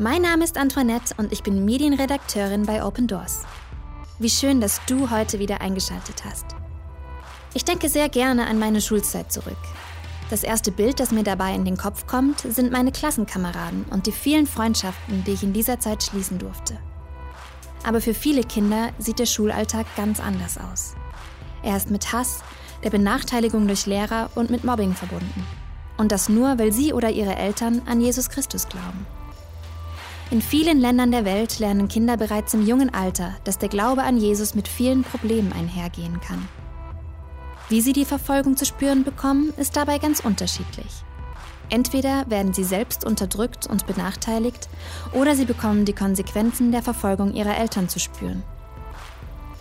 Mein Name ist Antoinette und ich bin Medienredakteurin bei Open Doors. Wie schön, dass du heute wieder eingeschaltet hast. Ich denke sehr gerne an meine Schulzeit zurück. Das erste Bild, das mir dabei in den Kopf kommt, sind meine Klassenkameraden und die vielen Freundschaften, die ich in dieser Zeit schließen durfte. Aber für viele Kinder sieht der Schulalltag ganz anders aus. Er ist mit Hass, der Benachteiligung durch Lehrer und mit Mobbing verbunden. Und das nur, weil sie oder ihre Eltern an Jesus Christus glauben. In vielen Ländern der Welt lernen Kinder bereits im jungen Alter, dass der Glaube an Jesus mit vielen Problemen einhergehen kann. Wie sie die Verfolgung zu spüren bekommen, ist dabei ganz unterschiedlich. Entweder werden sie selbst unterdrückt und benachteiligt, oder sie bekommen die Konsequenzen der Verfolgung ihrer Eltern zu spüren.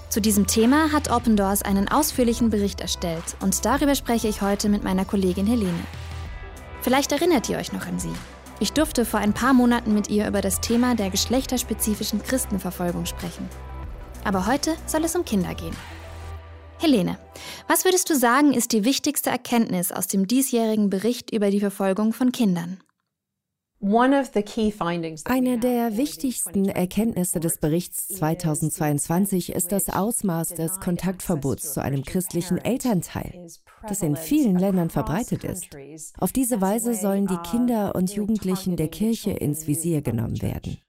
Zu diesem Thema hat Open Doors einen ausführlichen Bericht erstellt und darüber spreche ich heute mit meiner Kollegin Helene. Vielleicht erinnert ihr euch noch an sie. Ich durfte vor ein paar Monaten mit ihr über das Thema der geschlechterspezifischen Christenverfolgung sprechen. Aber heute soll es um Kinder gehen. Helene, was würdest du sagen, ist die wichtigste Erkenntnis aus dem diesjährigen Bericht über die Verfolgung von Kindern? Eine der wichtigsten Erkenntnisse des Berichts 2022 ist das Ausmaß des Kontaktverbots zu einem christlichen Elternteil, das in vielen Ländern verbreitet ist. Auf diese Weise sollen die Kinder und Jugendlichen der Kirche ins Visier genommen werden.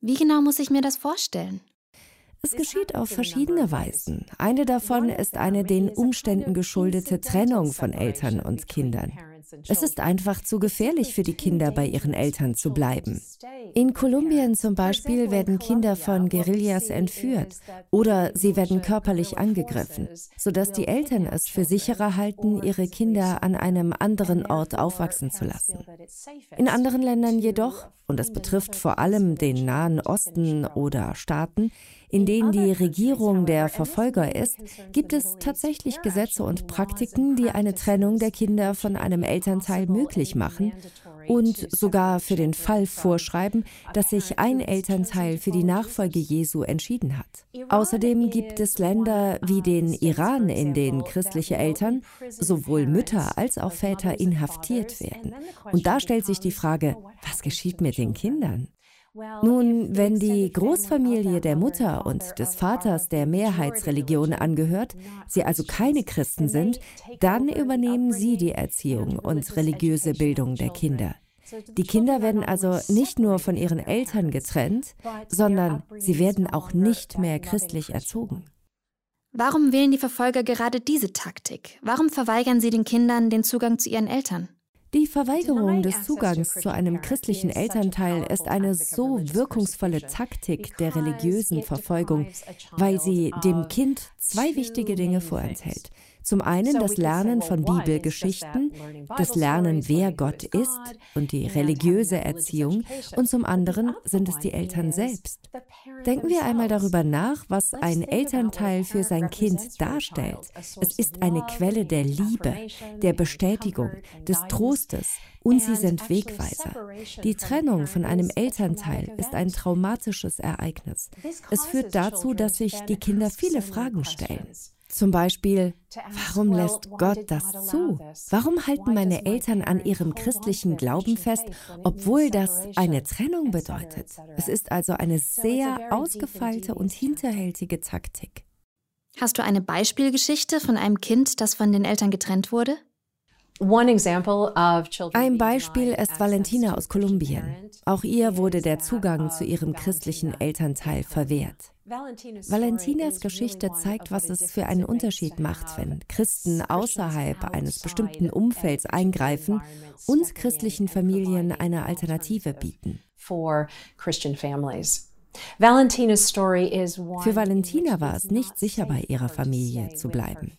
Wie genau muss ich mir das vorstellen? Es geschieht auf verschiedene Weisen. Eine davon ist eine den Umständen geschuldete Trennung von Eltern und Kindern. Es ist einfach zu gefährlich für die Kinder, bei ihren Eltern zu bleiben. In Kolumbien zum Beispiel werden Kinder von Guerillas entführt oder sie werden körperlich angegriffen, sodass die Eltern es für sicherer halten, ihre Kinder an einem anderen Ort aufwachsen zu lassen. In anderen Ländern jedoch, und das betrifft vor allem den Nahen Osten oder Staaten, in denen die Regierung der Verfolger ist, gibt es tatsächlich Gesetze und Praktiken, die eine Trennung der Kinder von einem Elternteil möglich machen und sogar für den Fall vorschreiben, dass sich ein Elternteil für die Nachfolge Jesu entschieden hat. Außerdem gibt es Länder wie den Iran, in denen christliche Eltern, sowohl Mütter als auch Väter, inhaftiert werden. Und da stellt sich die Frage, was geschieht mit den Kindern? Nun, wenn die Großfamilie der Mutter und des Vaters der Mehrheitsreligion angehört, sie also keine Christen sind, dann übernehmen sie die Erziehung und religiöse Bildung der Kinder. Die Kinder werden also nicht nur von ihren Eltern getrennt, sondern sie werden auch nicht mehr christlich erzogen. Warum wählen die Verfolger gerade diese Taktik? Warum verweigern sie den Kindern den Zugang zu ihren Eltern? Die Verweigerung des Zugangs zu einem christlichen Elternteil ist eine so wirkungsvolle Taktik der religiösen Verfolgung, weil sie dem Kind zwei wichtige Dinge vorenthält. Zum einen das Lernen von Bibelgeschichten, das Lernen, wer Gott ist und die religiöse Erziehung und zum anderen sind es die Eltern selbst. Denken wir einmal darüber nach, was ein Elternteil für sein Kind darstellt. Es ist eine Quelle der Liebe, der Bestätigung, des Trostes und sie sind Wegweiser. Die Trennung von einem Elternteil ist ein traumatisches Ereignis. Es führt dazu, dass sich die Kinder viele Fragen stellen. Zum Beispiel, warum lässt Gott das zu? Warum halten meine Eltern an ihrem christlichen Glauben fest, obwohl das eine Trennung bedeutet? Es ist also eine sehr ausgefeilte und hinterhältige Taktik. Hast du eine Beispielgeschichte von einem Kind, das von den Eltern getrennt wurde? Ein Beispiel ist Valentina aus Kolumbien. Auch ihr wurde der Zugang zu ihrem christlichen Elternteil verwehrt. Valentinas Geschichte zeigt, was es für einen Unterschied macht, wenn Christen außerhalb eines bestimmten Umfelds eingreifen und christlichen Familien eine Alternative bieten. Für Valentina war es nicht sicher, bei ihrer Familie zu bleiben.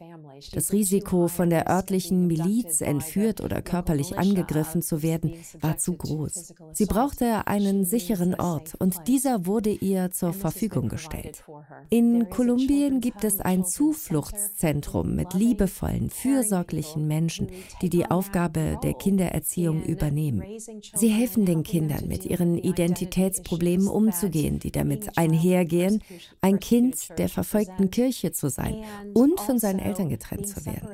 Das Risiko, von der örtlichen Miliz entführt oder körperlich angegriffen zu werden, war zu groß. Sie brauchte einen sicheren Ort und dieser wurde ihr zur Verfügung gestellt. In Kolumbien gibt es ein Zufluchtszentrum mit liebevollen, fürsorglichen Menschen, die die Aufgabe der Kindererziehung übernehmen. Sie helfen den Kindern, mit ihren Identitätsproblemen umzugehen, die damit einhergehen, ein Kind der verfolgten Kirche zu sein und von seinen Eltern getrennt zu werden.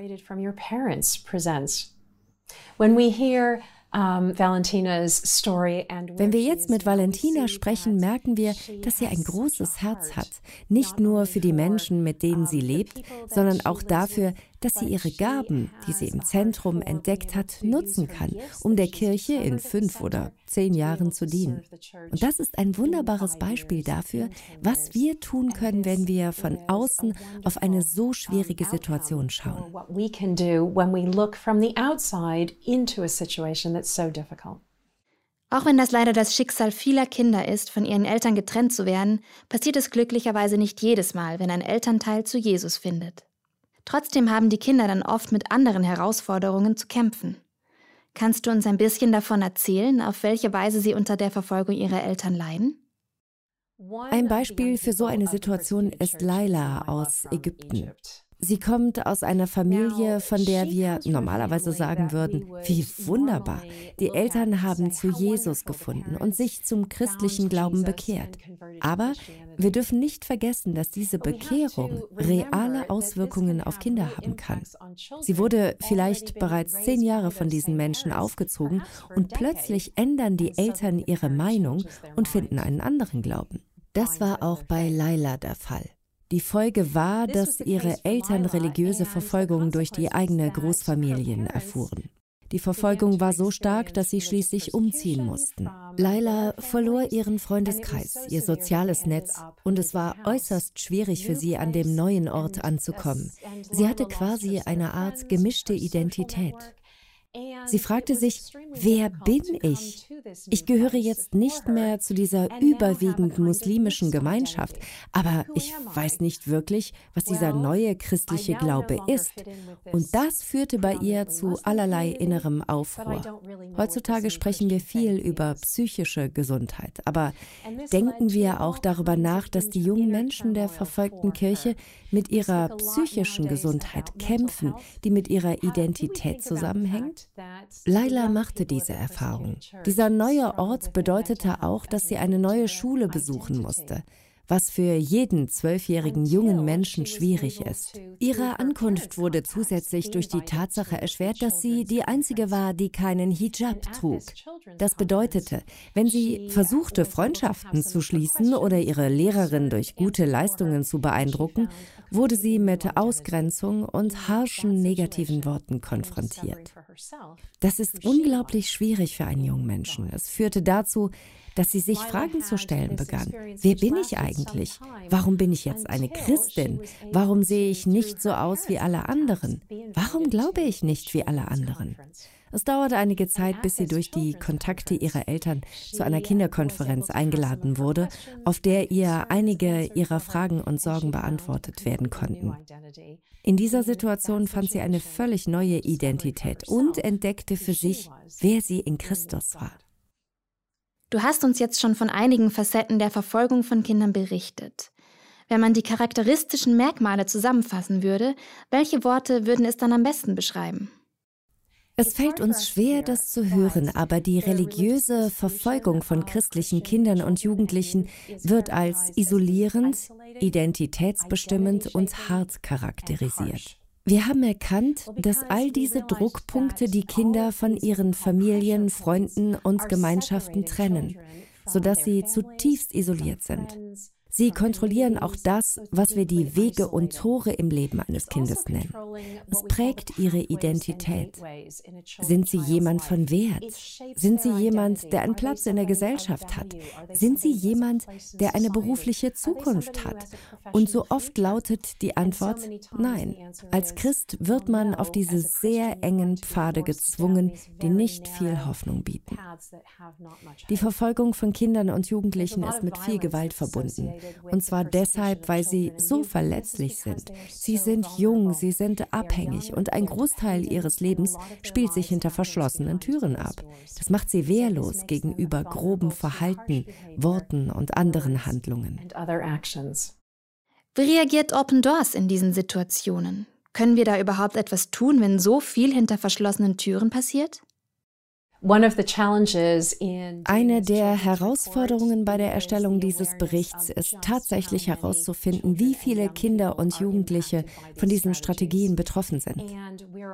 Wenn wir jetzt mit Valentina sprechen, merken wir, dass sie ein großes Herz hat. Nicht nur für die Menschen, mit denen sie lebt, sondern auch dafür, dass sie ihre Gaben, die sie im Zentrum entdeckt hat, nutzen kann, um der Kirche in fünf oder zehn Jahren zu dienen. Und das ist ein wunderbares Beispiel dafür, was wir tun können, wenn wir von außen auf eine so schwierige Situation schauen. Auch wenn das leider das Schicksal vieler Kinder ist, von ihren Eltern getrennt zu werden, passiert es glücklicherweise nicht jedes Mal, wenn ein Elternteil zu Jesus findet. Trotzdem haben die Kinder dann oft mit anderen Herausforderungen zu kämpfen. Kannst du uns ein bisschen davon erzählen, auf welche Weise sie unter der Verfolgung ihrer Eltern leiden? Ein Beispiel für so eine Situation ist Laila aus Ägypten. Sie kommt aus einer Familie, von der wir normalerweise sagen würden, wie wunderbar. Die Eltern haben zu Jesus gefunden und sich zum christlichen Glauben bekehrt. Aber wir dürfen nicht vergessen, dass diese Bekehrung reale Auswirkungen auf Kinder haben kann. Sie wurde vielleicht bereits zehn Jahre von diesen Menschen aufgezogen und plötzlich ändern die Eltern ihre Meinung und finden einen anderen Glauben. Das war auch bei Laila der Fall. Die Folge war, dass ihre Eltern religiöse Verfolgung durch die eigene Großfamilien erfuhren. Die Verfolgung war so stark, dass sie schließlich umziehen mussten. Laila verlor ihren Freundeskreis, ihr soziales Netz und es war äußerst schwierig für sie, an dem neuen Ort anzukommen. Sie hatte quasi eine Art gemischte Identität. Sie fragte sich, wer bin ich? Ich gehöre jetzt nicht mehr zu dieser überwiegend muslimischen Gemeinschaft, aber ich weiß nicht wirklich, was dieser neue christliche Glaube ist. Und das führte bei ihr zu allerlei innerem Aufruhr. Heutzutage sprechen wir viel über psychische Gesundheit, aber denken wir auch darüber nach, dass die jungen Menschen der verfolgten Kirche mit ihrer psychischen Gesundheit kämpfen, die mit ihrer Identität zusammenhängt? Laila machte diese Erfahrung. Dieser neue Ort bedeutete auch, dass sie eine neue Schule besuchen musste was für jeden zwölfjährigen jungen Menschen schwierig ist. Ihre Ankunft wurde zusätzlich durch die Tatsache erschwert, dass sie die einzige war, die keinen Hijab trug. Das bedeutete, wenn sie versuchte, Freundschaften zu schließen oder ihre Lehrerin durch gute Leistungen zu beeindrucken, wurde sie mit Ausgrenzung und harschen negativen Worten konfrontiert. Das ist unglaublich schwierig für einen jungen Menschen. Es führte dazu, dass sie sich Fragen zu stellen begann. Wer bin ich eigentlich? Warum bin ich jetzt eine Christin? Warum sehe ich nicht so aus wie alle anderen? Warum glaube ich nicht wie alle anderen? Es dauerte einige Zeit, bis sie durch die Kontakte ihrer Eltern zu einer Kinderkonferenz eingeladen wurde, auf der ihr einige ihrer Fragen und Sorgen beantwortet werden konnten. In dieser Situation fand sie eine völlig neue Identität und entdeckte für sich, wer sie in Christus war. Du hast uns jetzt schon von einigen Facetten der Verfolgung von Kindern berichtet. Wenn man die charakteristischen Merkmale zusammenfassen würde, welche Worte würden es dann am besten beschreiben? Es fällt uns schwer, das zu hören, aber die religiöse Verfolgung von christlichen Kindern und Jugendlichen wird als isolierend, identitätsbestimmend und hart charakterisiert. Wir haben erkannt, dass all diese Druckpunkte die Kinder von ihren Familien, Freunden und Gemeinschaften trennen, sodass sie zutiefst isoliert sind. Sie kontrollieren auch das, was wir die Wege und Tore im Leben eines Kindes nennen. Es prägt ihre Identität. Sind sie jemand von Wert? Sind sie jemand, der einen Platz in der Gesellschaft hat? Sind sie jemand, der eine berufliche Zukunft hat? Und so oft lautet die Antwort Nein. Als Christ wird man auf diese sehr engen Pfade gezwungen, die nicht viel Hoffnung bieten. Die Verfolgung von Kindern und Jugendlichen ist mit viel Gewalt verbunden. Und zwar deshalb, weil sie so verletzlich sind. Sie sind jung, sie sind abhängig und ein Großteil ihres Lebens spielt sich hinter verschlossenen Türen ab. Das macht sie wehrlos gegenüber grobem Verhalten, Worten und anderen Handlungen. Wie reagiert Open Doors in diesen Situationen? Können wir da überhaupt etwas tun, wenn so viel hinter verschlossenen Türen passiert? Eine der Herausforderungen bei der Erstellung dieses Berichts ist tatsächlich herauszufinden, wie viele Kinder und Jugendliche von diesen Strategien betroffen sind.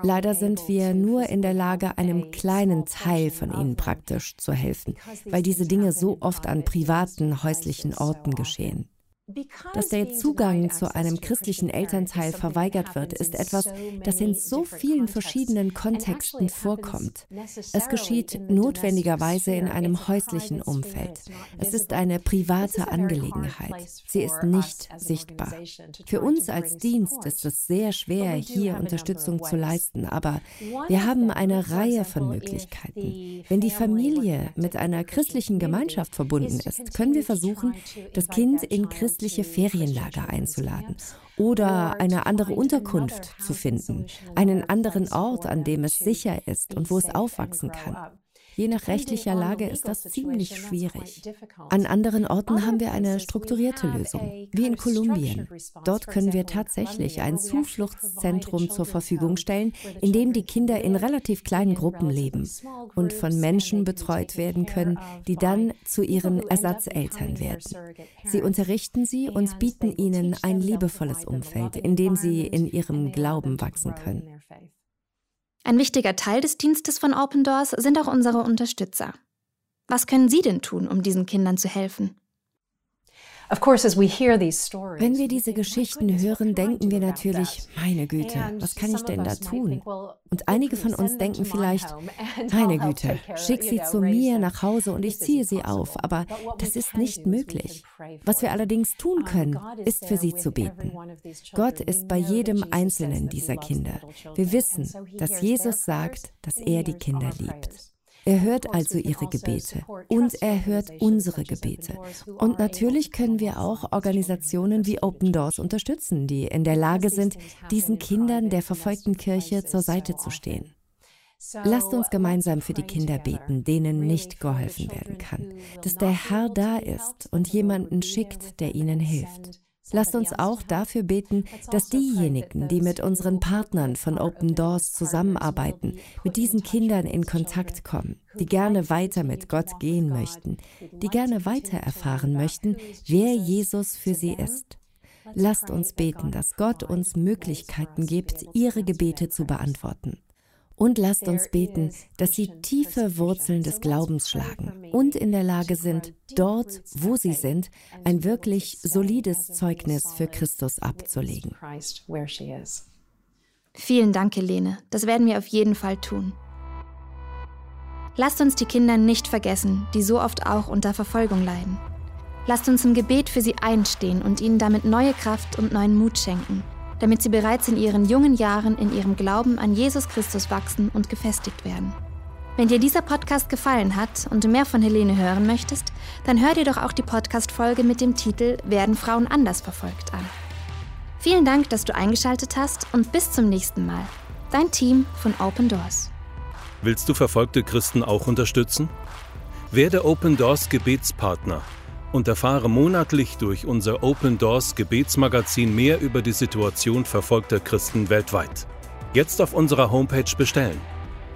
Leider sind wir nur in der Lage, einem kleinen Teil von ihnen praktisch zu helfen, weil diese Dinge so oft an privaten, häuslichen Orten geschehen. Dass der Zugang zu einem christlichen Elternteil verweigert wird, ist etwas, das in so vielen verschiedenen Kontexten vorkommt. Es geschieht notwendigerweise in einem häuslichen Umfeld. Es ist eine private Angelegenheit. Sie ist nicht sichtbar. Für uns als Dienst ist es sehr schwer, hier Unterstützung zu leisten, aber wir haben eine Reihe von Möglichkeiten. Wenn die Familie mit einer christlichen Gemeinschaft verbunden ist, können wir versuchen, das Kind in Christus christliche Ferienlager einzuladen oder eine andere Unterkunft zu finden, einen anderen Ort, an dem es sicher ist und wo es aufwachsen kann. Je nach rechtlicher Lage ist das ziemlich schwierig. An anderen Orten haben wir eine strukturierte Lösung, wie in Kolumbien. Dort können wir tatsächlich ein Zufluchtszentrum zur Verfügung stellen, in dem die Kinder in relativ kleinen Gruppen leben und von Menschen betreut werden können, die dann zu ihren Ersatzeltern werden. Sie unterrichten sie und bieten ihnen ein liebevolles Umfeld, in dem sie in ihrem Glauben wachsen können. Ein wichtiger Teil des Dienstes von Open Doors sind auch unsere Unterstützer. Was können Sie denn tun, um diesen Kindern zu helfen? Wenn wir diese Geschichten hören, denken wir natürlich, meine Güte, was kann ich denn da tun? Und einige von uns denken vielleicht, meine Güte, schick sie zu mir nach Hause und ich ziehe sie auf. Aber das ist nicht möglich. Was wir allerdings tun können, ist für sie zu beten. Gott ist bei jedem einzelnen dieser Kinder. Wir wissen, dass Jesus sagt, dass er die Kinder liebt. Er hört also ihre Gebete und er hört unsere Gebete. Und natürlich können wir auch Organisationen wie Open Doors unterstützen, die in der Lage sind, diesen Kindern der verfolgten Kirche zur Seite zu stehen. Lasst uns gemeinsam für die Kinder beten, denen nicht geholfen werden kann, dass der Herr da ist und jemanden schickt, der ihnen hilft. Lasst uns auch dafür beten, dass diejenigen, die mit unseren Partnern von Open Doors zusammenarbeiten, mit diesen Kindern in Kontakt kommen, die gerne weiter mit Gott gehen möchten, die gerne weiter erfahren möchten, wer Jesus für sie ist. Lasst uns beten, dass Gott uns Möglichkeiten gibt, ihre Gebete zu beantworten. Und lasst uns beten, dass sie tiefe Wurzeln des Glaubens schlagen und in der Lage sind, dort, wo sie sind, ein wirklich solides Zeugnis für Christus abzulegen. Vielen Dank, Helene. Das werden wir auf jeden Fall tun. Lasst uns die Kinder nicht vergessen, die so oft auch unter Verfolgung leiden. Lasst uns im Gebet für sie einstehen und ihnen damit neue Kraft und neuen Mut schenken damit sie bereits in ihren jungen Jahren in ihrem Glauben an Jesus Christus wachsen und gefestigt werden. Wenn dir dieser Podcast gefallen hat und du mehr von Helene hören möchtest, dann hör dir doch auch die Podcast-Folge mit dem Titel Werden Frauen anders verfolgt an. Vielen Dank, dass du eingeschaltet hast und bis zum nächsten Mal. Dein Team von Open Doors. Willst du verfolgte Christen auch unterstützen? Werde Open Doors Gebetspartner und erfahre monatlich durch unser Open Doors Gebetsmagazin mehr über die Situation verfolgter Christen weltweit. Jetzt auf unserer Homepage bestellen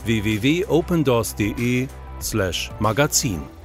www.opendoors.de/magazin.